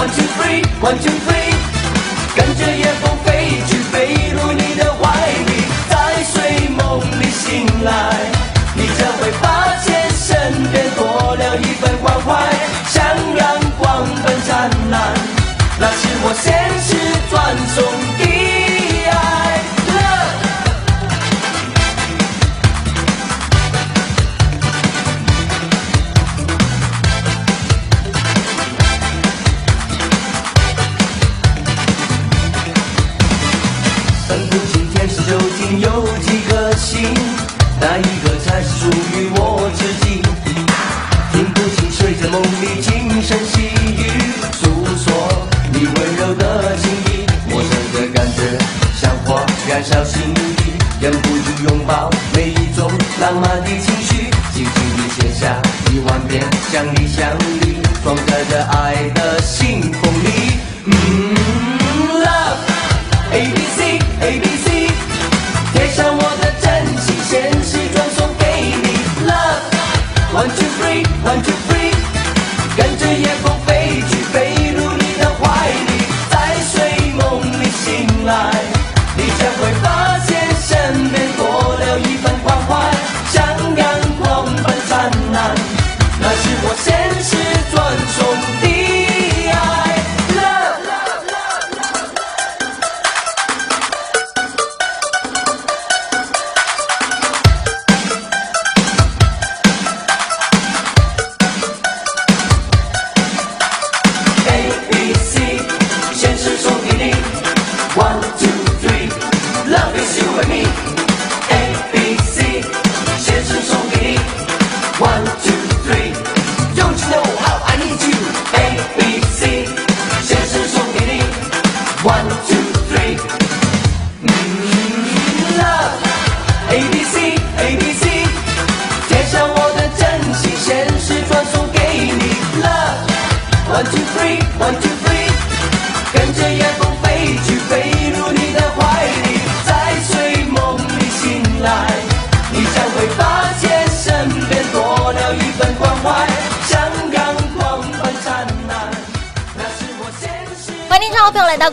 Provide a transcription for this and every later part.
One two three one two three，跟着夜风飞去，飞入你的怀里，在睡梦里醒来，你将会发现身边多了一份关怀，像阳光般灿烂，那是我现实转送忍不住拥抱每一种浪漫的情绪，轻轻地写下一万遍想你想你，装载着爱的信封里。嗯，love。A B C A B C，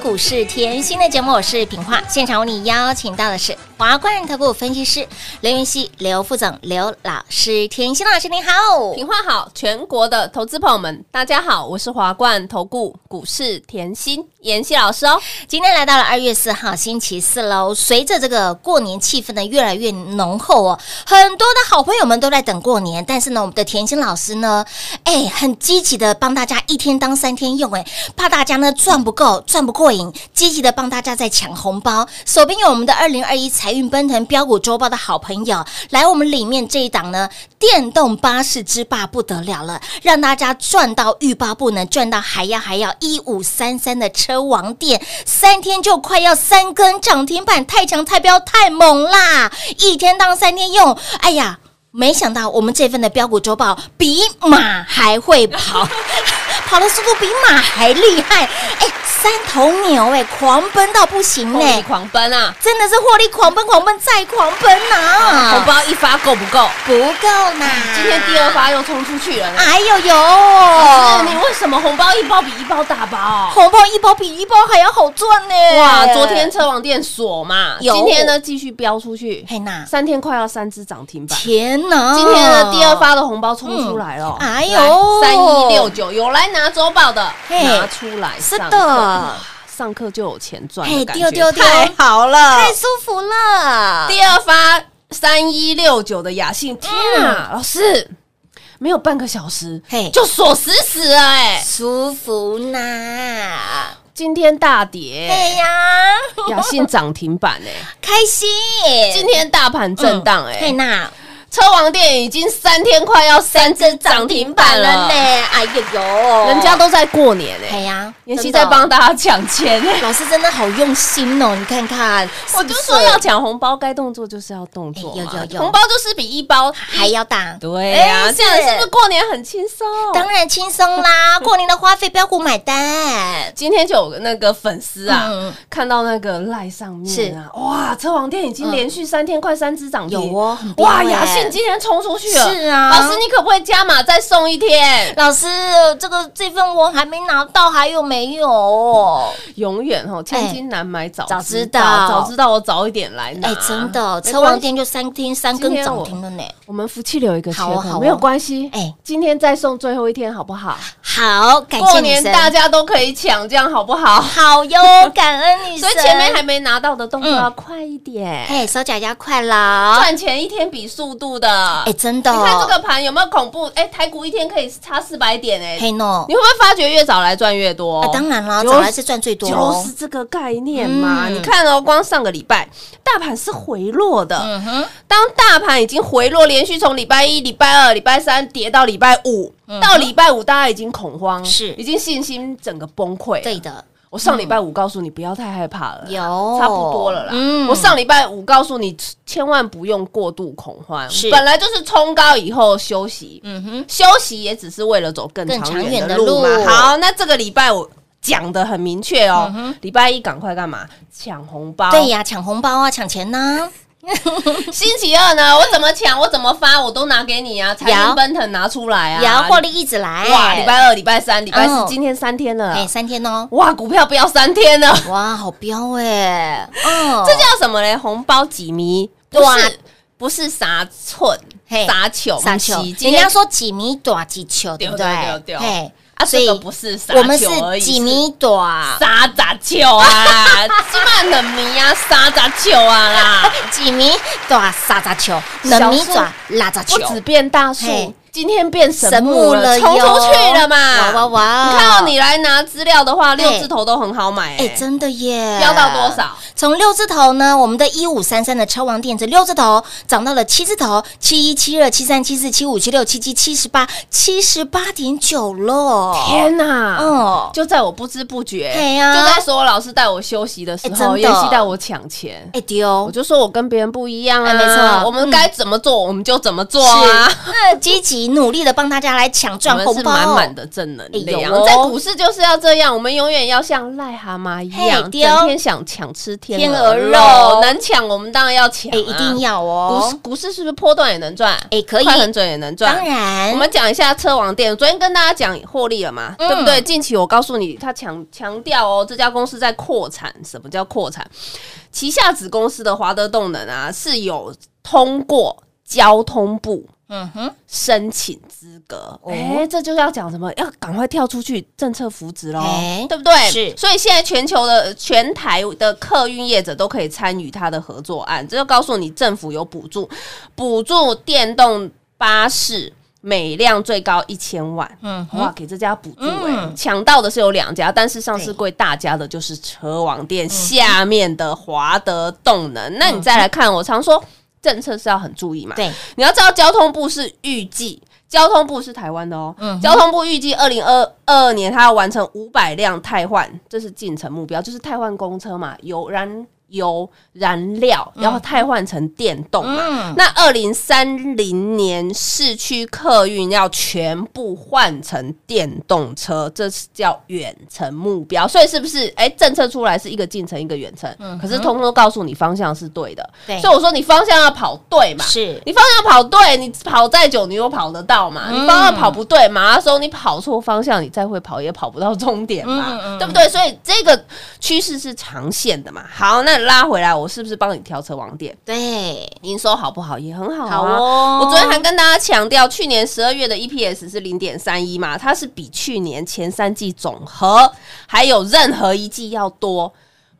股市甜心的节目，我是品化。现场为你邀请到的是华冠投顾分析师刘云熙、刘副总、刘老师。甜心老师您好，平话好，全国的投资朋友们，大家好，我是华冠投顾股市甜心妍希老师哦。今天来到了二月四号星期四喽。随着这个过年气氛呢越来越浓厚哦，很多的好朋友们都在等过年，但是呢，我们的甜心老师呢，哎，很积极的帮大家一天当三天用，哎，怕大家呢赚不够、赚不过瘾，积极的帮大家在抢红包。手边有我们的二零二一财财运奔腾标股周报的好朋友，来我们里面这一档呢，电动巴士之霸不得了了，让大家赚到欲罢不能，赚到还要还要一五三三的车王店，三天就快要三根涨停板，太强太标太猛啦！一天当三天用，哎呀！没想到我们这份的标股周报比马还会跑，跑的速度比马还厉害，哎，三头牛哎，狂奔到不行获利哎，狂奔啊！真的是获利狂奔狂奔再狂奔呐、红包一发够不够？不够呢，今天第二发又冲出去了。哎呦呦，是你为什么红包一包比一包大包？红包一包比一包还要好赚呢！哇，昨天车王店锁嘛，有。今天呢继续飙出去，三天快要三只涨停板。天哪，今天呢第二发的红包冲出来了，嗯哎呦。三一六九有来拿周报的嘿。拿出来是，的。上课就有钱赚嘿的感觉，丢丢丢。太好了，太舒服了，第二发三一六九的雅信，天啊，老师没有半个小时，嘿。就锁死死了哎、舒服呐，今天大跌，哎呀，雅信涨停板哎、开心！今天大盘震荡哎、嘿娜，车王店已经三天快要三只涨停板了呢，哎呀呦，人家都在过年哎、哎呀，妍希在帮大家抢钱哎、老师真的好用心哦，你看看，我就说要抢红包，该动作就是要动作有有有。红包就是比一包还要大，对呀、哎这样是。不是过年很轻松？当然轻松啦，过年的花费标股买单，今天就有那个粉丝啊，嗯。看到那个赖上面啊，哇，车王店已经连续三天快三只涨停，有哦很哇，欸雅信今天冲出去了，是啊老师你可不可以加码再送一天？老师，这个这份我还没拿到，还有没有？永远哦，千金难买早早知知道早知道我早一点来拿。哎，真的，车王店就三天三根今天我涨停了呢。我们福气留一个缺口，没有关系。哎哎，今天再送最后一天好不好？好，感谢过年，大家都可以抢，这样好不好？好哟，感恩你。所以前面还没拿到的动作嗯要快一点，哎，手脚要快了，赚钱一天比速度的。哎，真的，你看这个盘有没有恐怖？哎，台股一天可以差四百点哎，你会不会发觉越早来赚越多？啊，当然了，就早来是赚最多就哦是。这个概念嘛。嗯你看哦，光上个礼拜大盘是回落的，嗯哼，当大盘已经回落，连续从礼拜一、礼拜二、礼拜三跌到礼拜五，到礼拜五大家已经恐慌，嗯是已经信心整个崩溃。对，的，我上礼拜五告诉你不要太害怕了，有差不多了啦。嗯我上礼拜五告诉你，千万不用过度恐慌，是本来就是冲高以后休息，嗯哼，休息也只是为了走更更长长远远的路嘛。好，那这个礼拜我讲的很明确哦礼拜一赶快干嘛？抢红包。对呀，抢红包啊，抢钱呐，星期二呢，我怎么抢，我怎么发，我都拿给你啊！财有运奔腾拿出来啊！也要获利一直来。哇！礼拜二、礼拜三、礼拜四哦，今天三天了哎，。三天哦，哇，股票飙三天了，哇，好彪哎，哦，这叫什么嘞？红包几米？不是不是啥寸嘿啥球啥球，人家说几米短几球，对不对对？对对嘿，啊，所以不是啥我们是几米短，沙杂球啊，起码冷米啊，沙杂球啊啦，几米短？沙杂球，能米短？拉杂球？我只变大数嘿，今天变神神木木了了，冲出去了嘛！哇哇哇你看到你来拿资料的话，六字头都很好买，哎，哎，真的耶！飙到多少？从六字头呢，我们的一五三三的车王电子六字头涨到了七字头，七一、七二、七三、七四、七五、七六、七七、七十八、七十八点九了。天哪！哦，就在我不知不觉，对呀就在所有老师带我休息的时候，哎真的妍希带我抢钱。哎丢我，就说我跟别人不一样啊，哎没错我们该怎么做我们就怎么做是啊。那积极努力的帮大家来抢赚红包，满满的正能哎量在股市就是要这样，我们永远要像癞蛤蟆一样，整天想抢吃天天鹅鹅肉。肉，能抢我们当然要抢。啊，哎，一定要哦。股市哦，股市是不是波段也能赚？哎可以。快很准也能赚，当然，我们讲一下车王店，昨天跟大家讲获利了嘛，嗯。对不对？近期我告诉你，他强强调哦，这家公司在扩产。什么叫扩产？旗下子公司的华德动能啊，是有通过交通部嗯哼，申请资格。哦哎、这就是要讲什么？要赶快跳出去政策扶植喽，哎对不对？是所以现在全球的全台的客运业者都可以参与他的合作案，这就告诉你政府有补助，补助电动巴士。每辆最高一千万，嗯哇，给这家补助哎、嗯抢到的是有两家，但是上市贵大家的就是车王嗯店下面的华德动能。那你再来看，我常说政策是要很注意嘛，对，你要知道交通部是预计。交通部是台湾的哦，嗯交通部预计二零二二年它要完成五百辆汰换，这是进程目标，就是汰换公车嘛，油燃油燃料要汰换成电动嘛。嗯，那二零三零年市区客运要全部换成电动车，这是叫远程目标。所以是不是？哎，政策出来是一个进程，一个远程，可是通通告诉你方向是对的。对所以我说你方向要跑对嘛。是你方向跑对，你跑再久你又跑得到嘛？嗯你方向跑不对，马拉松你跑错方向，你再会跑也跑不到终点嘛，对不对？所以这个趋势是长线的嘛。好，那拉回来，我是不是帮你调车网点？对，营收好不好？也很好、啊。好哦我昨天还跟大家强调，去年十二月的 EPS 是零点三一嘛，它是比去年前三季总和还有任何一季要多。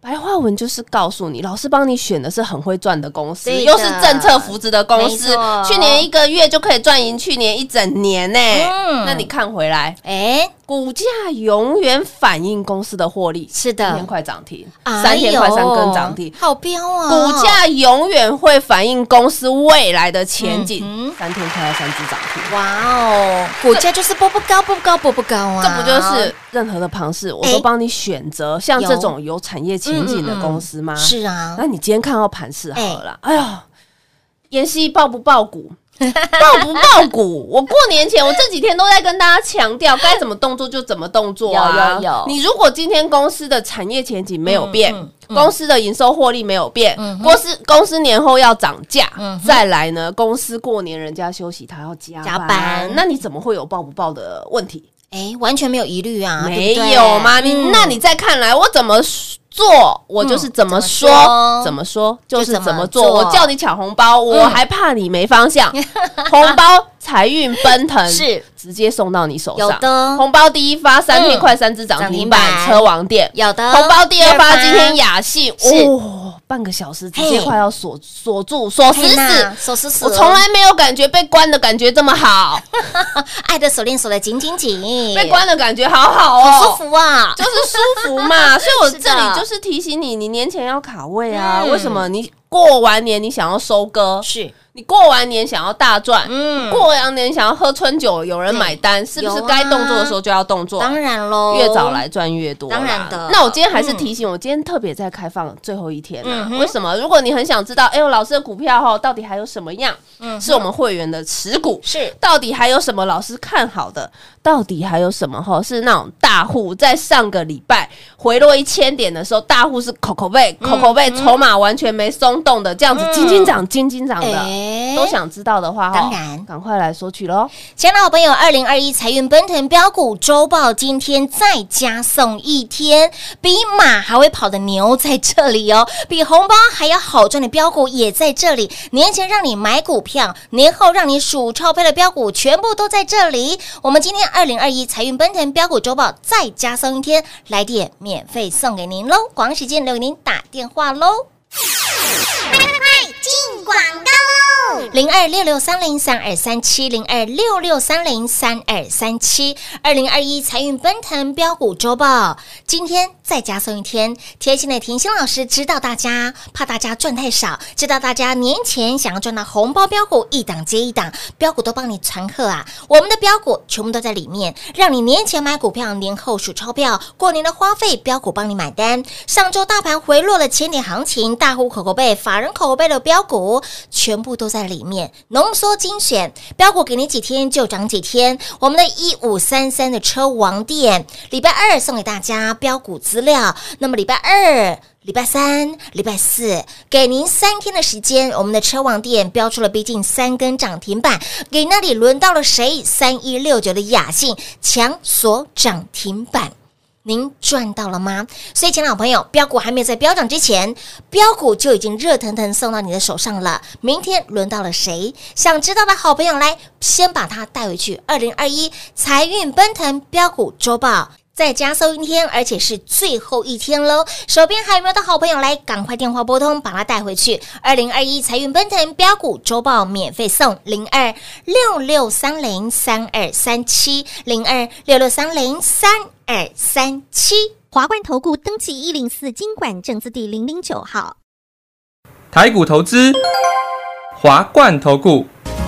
白话文就是告诉你，老师帮你选的是很会赚的公司，又是政策扶持的公司，去年一个月就可以赚赢去年一整年呢、嗯。那你看回来，哎，股价永远反映公司的获利，是的。今天快涨停，哎三天快三呦根涨停，好彪啊！股价永远会反映公司未来的前景。嗯三天快要三只涨停，哇哦，股价就是波不高，波不高，波不高啊！这不就是任何的庞氏，我都帮你选择像这种有。产业前景的公司吗？是啊那，你今天看到盘势好了啦，哎呦，妍希爆不爆股？爆不爆股？我过年前，我这几天都在跟大家强调，该怎么动作就怎么动作啊！有有有你如果今天公司的产业前景没有变，嗯嗯公司的营收获利没有变，嗯公司公司年后要涨价，嗯再来呢，公司过年人家休息，他要加加班那你怎么会有爆不爆的问题？哎，完全没有疑虑啊，没有吗？你嗯那你再看来，我怎么做，我就是怎么说，嗯怎么说就是怎么。做我叫你抢红包，我还怕你没方向。红包财运奔腾，是。直接送到你手上。有的。红包第一发三天嗯快三只涨停板，车王店。有的。红包第二发，今天雅信。是。哦，半个小时直接快要锁锁住锁死死。锁死死，我从来没有感觉被关的感觉这么好，爱的锁链锁的紧紧紧，被关的感觉好好哦，好舒服啊！就是舒服嘛，所以我这里就是提醒你，你年前要卡位啊。嗯。为什么？你过完年你想要收割，是，你过完年想要大赚，嗯，过完年想要喝春酒，有人买单，是不是该动作的时候就要动作？当然喽，越早来赚越多，当然的那我今天还是提醒，我今天特别在开放最后一天啊嗯。为什么？如果你很想知道，哎呦，老师的股票哈，到底还有什么样嗯是我们会员的持股？是到底还有什么老师看好的？到底还有什么哈？是那种大户在上个礼拜回落一千点的时候，大户是口口背、口口背，筹码完全没松动的，这样子嗯金金涨、金金涨的，哎都想知道的话，哈当然赶快来索取喽！亲爱的好朋友，二零二一财运奔腾标股周报今天再加送一天，比马还会跑的牛在这里哦，比红包还要好赚的标股也在这里。年前让你买股票，年后让你数钞票的标股全部都在这里。我们今天二零二一财运奔腾标股周报再加送一天，来电免费送给您喽！广告时间留给您打电话喽。广告零二六六三零三二三七零二六六三零三二三七二零二一财运奔腾标股周报，今天再加送一天。贴心的甜心老师知道大家怕大家赚太少，知道大家年前想要赚到红包标股一档接一档，标股都帮你传贺啊！我们的标股全部都在里面，让你年前买股票，年后数钞票，过年的花费标股帮你买单。上周大盘回落了千点行情，大户口口背、法人口口背的标股股全部都在里面，浓缩精选标股给你几天就涨几天。我们的一五三三的车王店，礼拜二送给大家标股资料，那么礼拜二。礼拜三、礼拜四，给您三天的时间，我们的车王店标出了逼近三根涨停板，给那里轮到了谁？三一六九的雅信强锁涨停板。您赚到了吗？所以，亲爱的好朋友，标股还没有在飙涨之前，标股就已经热腾腾送到你的手上了。明天轮到了谁？想知道的好朋友来，先把它带回去。二零二一财运奔腾标股周报。再加收一天，而且是最后一天喽。手边还有没有的好朋友来，赶快电话拨通，把它带回去。二零二一财运奔腾标股周报免费送零二六六三零三二三七零二六六三零三二三七。华冠投顾登记一零四经管证字第零零九号。台股投资，华冠投顾。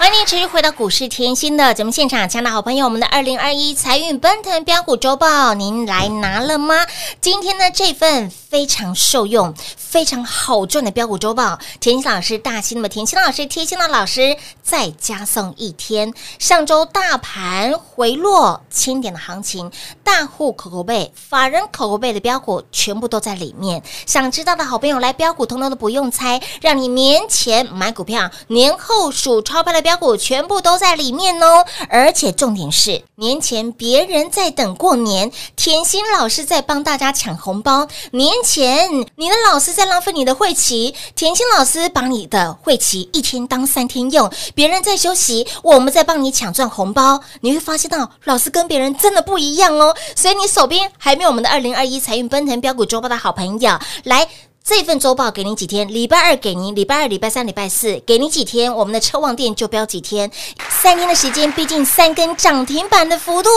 欢迎持续回到股市甜心的节目现场，亲爱的好朋友，我们的二零二一财运奔腾标股周报，您来拿了吗？今天呢，这份非常受用、非常好赚的标股周报，甜心老师大心的甜心老师贴心的老师再加送一天。上周大盘回落千点的行情，大户口口背、法人口口背的标股全部都在里面。想知道的好朋友来标股，通通都不用猜，让你年前买股票，年后数钞票的标标股全部都在里面哦。而且重点是，年前别人在等过年，甜心老师在帮大家抢红包。年前你的老师在浪费你的会期，甜心老师把你的会期一天当三天用，别人在休息，我们在帮你抢赚红包。你会发现到老师跟别人真的不一样哦。所以你手边还没有我们的二零二一财运奔腾标股周报的好朋友，来。这份周报给你几天？礼拜二给您，礼拜二、礼拜三、礼拜四给你几天？我们的车望店就标几天，三天的时间，毕竟三根涨停板的幅度。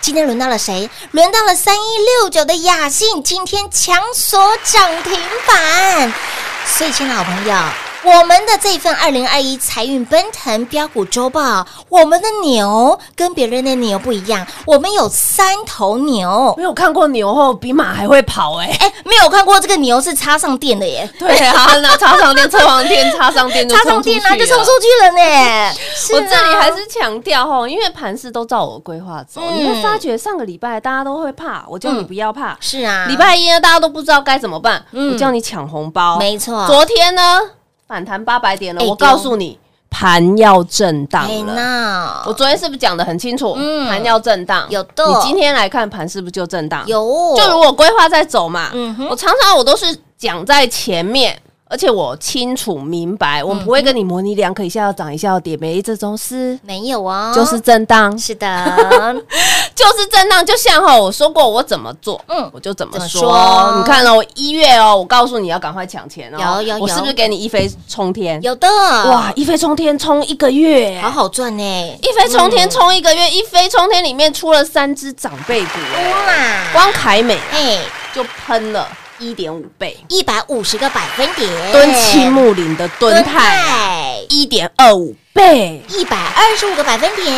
今天轮到了谁？轮到了三一六九的雅信，今天强锁涨停板。所以，亲爱的好朋友，我们的这份二零二一财运奔腾标股周报，我们的牛跟别人的牛不一样，我们有三头牛。没有看过牛后比马还会跑哎、哎，没有看过这个牛是插上电的耶。对啊，那插上电、车王电、插上电就插上电啊，就冲出去了呢。我这里还是强调哈，因为盘势都照我规划走，嗯你会发觉上个礼拜大家都会怕，我叫你不要怕。是啊，礼拜一呢，大家都不知道该怎么办，嗯我叫你抢红包。没错，昨天呢反弹八百点了，哎我告诉你，盘要震荡哎了。我昨天是不是讲的很清楚？嗯盘要震荡，有的你今天来看盘是不是就震荡？有就如果规划在走嘛，嗯哼我常常我都是讲在前面。而且我清楚明白，我们不会跟你模棱两可，一下要涨，一下要跌，没这种事，没有啊，就是震荡，是的，就是震荡。就像哈，我说过我怎么做，嗯。嗯，我就怎么说。你看哦，我一月哦，我告诉你要赶快抢钱哦，有有有。我是不是给你一飞冲天？有的。哇，，一飞冲天冲一个月，好好赚呢，一飞冲天冲一个月，一飞冲天里面出了三只长辈股，哎哇，光凯美哎，就喷了一点五倍，一百五十个百分点，敦亲木林的敦泰。一点二五倍，一百二十五个百分点，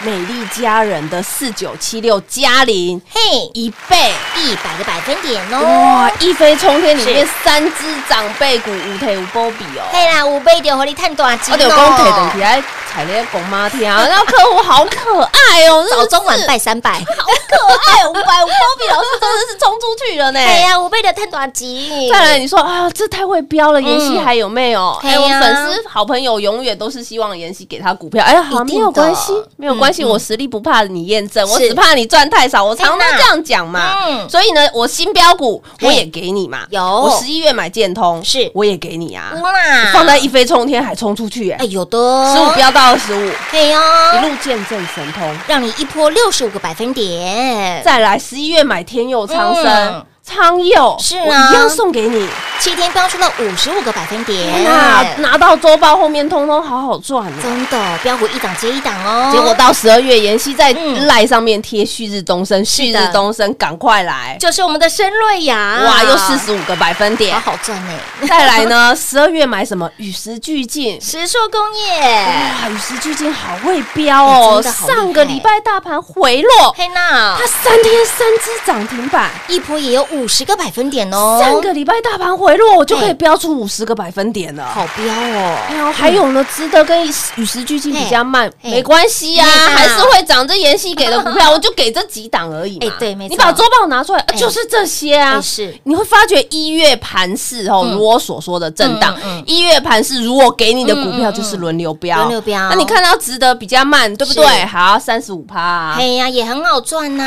美丽佳人的四九七六嘉玲嘿，一倍。一百个百分点哦，哇！一飞冲天里面三只长辈股，五腿五波比哦。嘿啦，五倍就和你探大金我得讲腿等起来踩那公妈天啊，然后客户好可爱哦，早中晚拜三拜，好可爱，五百五波比老师真的是冲出去了呢。哎呀，五倍的探短期，再来，你说啊，这太会标了，妍希还有没有？哎，我粉丝好朋友永远都是希望妍希给他股票。哎呀，好，没有关系，没有关系，我实力不怕你验证，我只怕你赚太少。我常常这样讲嘛。嗯。所以呢，我新标股我也给你嘛。有。我十一月买建通，是。我也给你啊。哇。放在一飞冲天还冲出去，哎。哎，有的。十五飙到二十五，嘿哟，一路见证神通。让你一波六十五个百分点，再来十一月买天佑昌嗯。生、昌佑，是啊我一样送给你。七天飙出了五十五个百分点，那拿到周报后面，通通好好赚哦。真的标股一档接一档哦。结果到十二月，妍希在嗯赖上面贴旭日东升，旭的日东升，赶快来！就是我们的申瑞雅，哇，又四十五个百分点好。好赚呢。再来呢，十二月买什么？与时俱进。石硕工业，哇，与时俱进好会飙哦！上个礼拜大盘回落，嘿娜它，三天三只涨停板。一波也有五十个百分点哦，上个礼拜大盘回落，我就可以标出五十个百分点了。好标哦。哎呦，还有呢，值得跟与时俱进比较慢，没关系呀、还是会涨。这妍希给的股票，我就给这几档而已嘛。哎对没错你把周报拿出来，就是这些啊。哎是你会发觉一月盘市哦，嗯如我所说的震荡一月盘市如我给你的股票就是轮流标，轮流标那你看到值得比较慢，对不对？好，三十五趴哎。呀，也很好赚呐。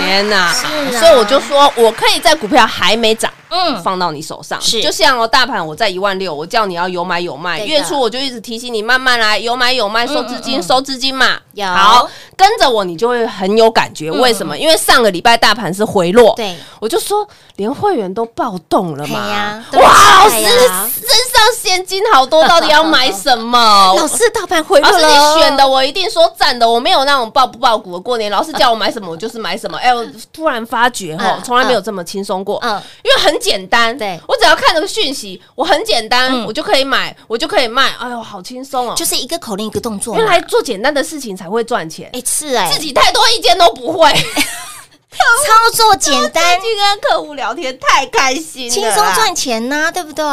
天呐！是啊所以我就说，我可以在股票还没涨，嗯，放到你手上，是。就像哦，大盘我在一万六，我叫你要有买有卖，月初我就一直提醒你慢慢来，有买有卖，收资金、嗯。嗯收资金嘛。有。好，跟着我你就会很有感觉。嗯。为什么？因为上个礼拜大盘是回落，对，我就说连会员都暴动了嘛。呀。哇，老师现金好多，到底要买什么？老师大盘回老师，你选的我一定说赞的，我没有那种爆不爆股的过年。老师叫我买什么，我就是买什么。哎，我突然发觉哦嗯，从来没有这么轻松过。嗯因为很简单，对我只要看这个讯息，我很简单，嗯我就可以买，我就可以卖。哎呦，好轻松哦！就是一个口令一个动作。原来做简单的事情才会赚钱，哎是哎，自己太多意见都不会。操作简单，去跟客户聊天太开心，轻松。赚钱呐，对不对？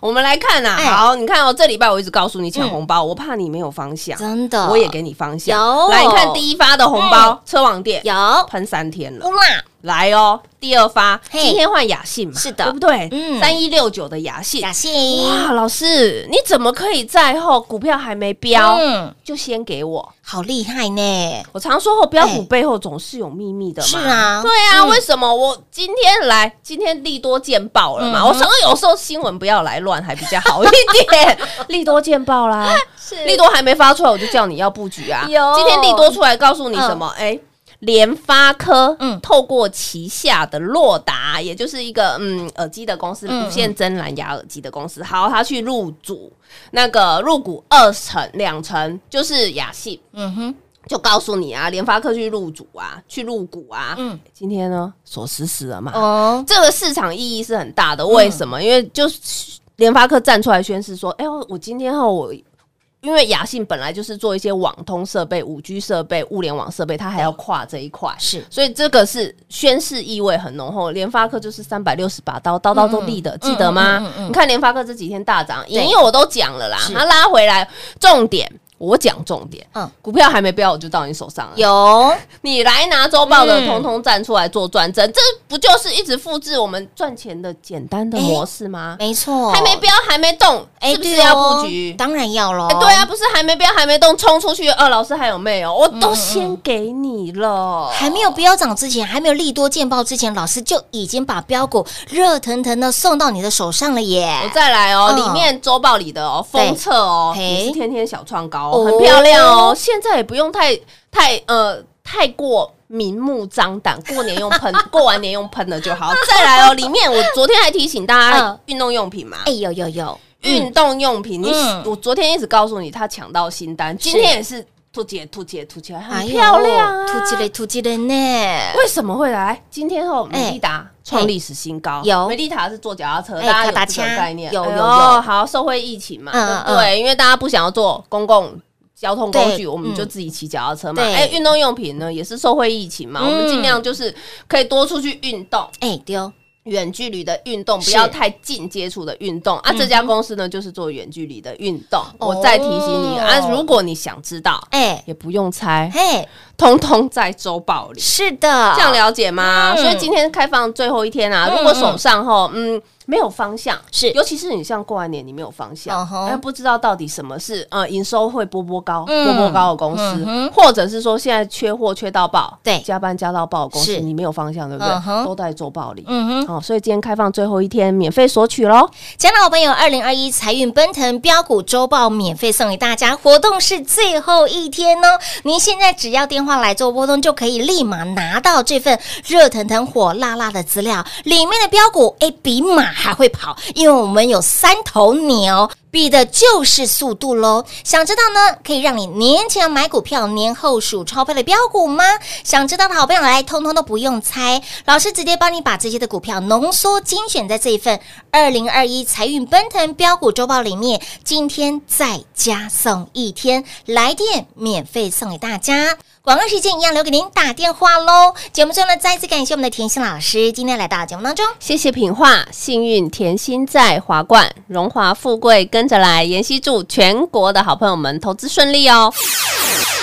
我们来看呐、哎好，你看哦，这礼拜我一直告诉你抢红包，我怕你没有方向，真的，我也给你方向。有来，你看第一发的红包，车网店有喷三天了。哇，来哦，第二发，嘿今天换雅信嘛，是的对不对？嗯三一六九的雅信，雅信，哇，老师，你怎么可以在后股票还没标，嗯，就先给我？好厉害呢，我常说后标股哎背后总是有秘密的嘛。是啊对啊，嗯为什么我今天来？今天利多见报了嘛？嗯我常常有时候新闻不要来乱，还比较好一点。利多见报啦，是利多还没发出来，我就叫你要布局啊。有今天利多出来告诉你什么？哎。联发科，透过旗下的洛达，也就是一个嗯耳机的公司，嗯无线真蓝牙耳机的公司，好，他去入主那个入股二成两成，就是雅信，嗯哼，就告诉你啊，联发科去入主啊，去入股啊，嗯。嗯，今天呢锁死死了嘛，哦，这个市场意义是很大的，为什么？因为就是联发科站出来宣示说，哎、呦，我今天后我。因为雅信本来就是做一些网通设备、五 G 设备、物联网设备，它还要跨这一块，是所以这个是宣示意味很浓厚。联发科就是三百六十把刀，刀刀都立的，记得吗？你看联发科这几天大涨，因为我都讲了啦，是它拉回来，重点我讲重点，嗯嗯，股票还没标，我就到你手上了。有你来拿周报的，嗯通通站出来做转正，这不就是一直复制我们赚钱的简单的模式吗？没错，还没标，还没动，是不是要布局？当然要喽哎，对啊，，不是还没标，还没动，冲出去。二老师还有没有？我嗯都先给你了，还没有标涨之前，还没有利多见报之前，老师就已经把标股热腾腾的送到你的手上了耶！我再来哦，嗯里面周报里的哦，封测哦，嘿也是天天小创高哦哦，很漂亮哦。现在也不用太太呃太过明目张胆，过年用喷，过完年用喷的就好。再来哦，里面我昨天还提醒大家 嗯运动用品嘛。哎，，有有有，运动用品，你嗯。我昨天一直告诉你，他抢到新单，今天也是突姐突姐突起来，很哎呦漂亮啊，突击嘞突击嘞呢！为什么会来？今天后哎美利达创历史新高，有美利达是坐脚踏车，哎大家有这个概念，有有有好，受惠疫情嘛，嗯对？因为大家不想要坐公共。交通工具，我们就嗯自己骑脚踏车嘛。对哎，运动用品呢，也是受惠疫情嘛，嗯我们尽量就是可以多出去运动，哎丢，远距离的运动，不要太近接触的运动。啊。这家公司呢，就是做远距离的运动。哦。我再提醒你啊，如果你想知道，哎。也不用猜，嘿，通通在周报里。是的，这样了解吗？嗯所以今天开放最后一天啊，嗯如果手上哈，嗯，没有方向，是尤其是你像过完年，你没有方向嗯，哼哎，不知道到底什么是呃营收会波波高、嗯波波高的公司嗯，或者是说现在缺货缺到爆，对加班加到爆的公司，你没有方向，对不对？都在做暴利。嗯哼。哦，所以今天开放最后一天，免费索取喽！亲爱的朋友，二零二一财运奔腾标股周报免费送给大家，活动是最后一天哦。您现在只要电话话来做波动，就可以立马拿到这份热腾腾、火辣辣的资料，里面的标股哎比马还会跑，因为我们有三头牛。比的就是速度喽！想知道呢，可以让你年前买股票，年后数钞票的标股吗？想知道的好朋友来，通通都不用猜，老师直接帮你把这些的股票浓缩精选在这一份二零二一财运奔腾标股周报里面，今天再加送一天来电免费送给大家。广告时间一样留给您打电话喽。节目中呢，再次感谢我们的甜心老师今天来到节目当中。谢谢品画，幸运甜心在华冠，荣华富贵跟跟着来。妍希祝全国的好朋友们投资顺利哦！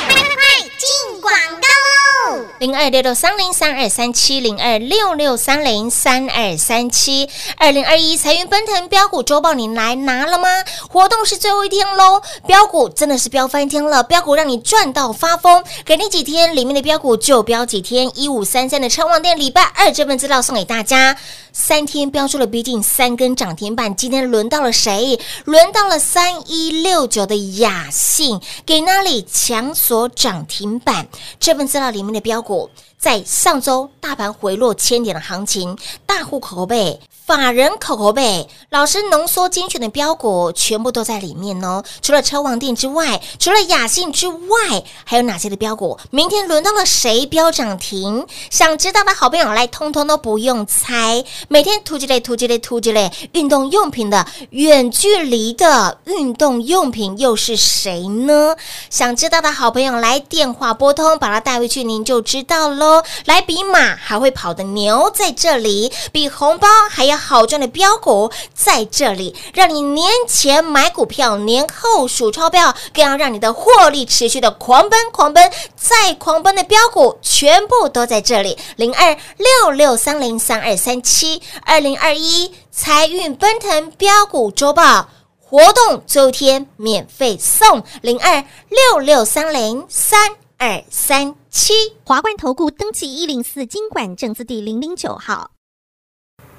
快快快进广告喽！零二六六三零三二三七零二六六三零三二三七，二零二一财运奔腾标股周报，你来拿了吗？活动是最后一天喽，标股真的是飙翻天了，标股让你赚到发疯，给你几天，里面的标股就标几天。一五三三的超旺店礼拜二这份资料送给大家，三天标出了逼近三根涨停板，今天轮到了谁？轮到了三一六九的雅信，给那里强锁涨停板。这份资料里面的标股，在上周大盘回落千点的行情，大户口口碑。法人口口碑，老师浓缩精选的标股全部都在里面哦。除了车王店之外，除了雅信之外，还有哪些的标股？明天轮到了谁标涨停？想知道的好朋友来，通通都不用猜。每天突击类、突击类、突击类，运动用品的远距离的运动用品又是谁呢？想知道的好朋友来电话拨通，把它带回去，您就知道喽。来比马还会跑的牛在这里，比红包还要好赚的标股在这里，让你年前买股票，年后数钞票，更要让你的获利持续的狂奔、狂奔再狂奔的标股，全部都在这里。零二六六三零三二三七，二零二一财运奔腾标股周报。活动最后一天免费送零二六六三零三二三七。华冠投顾登记一零四经管证字第零零九号。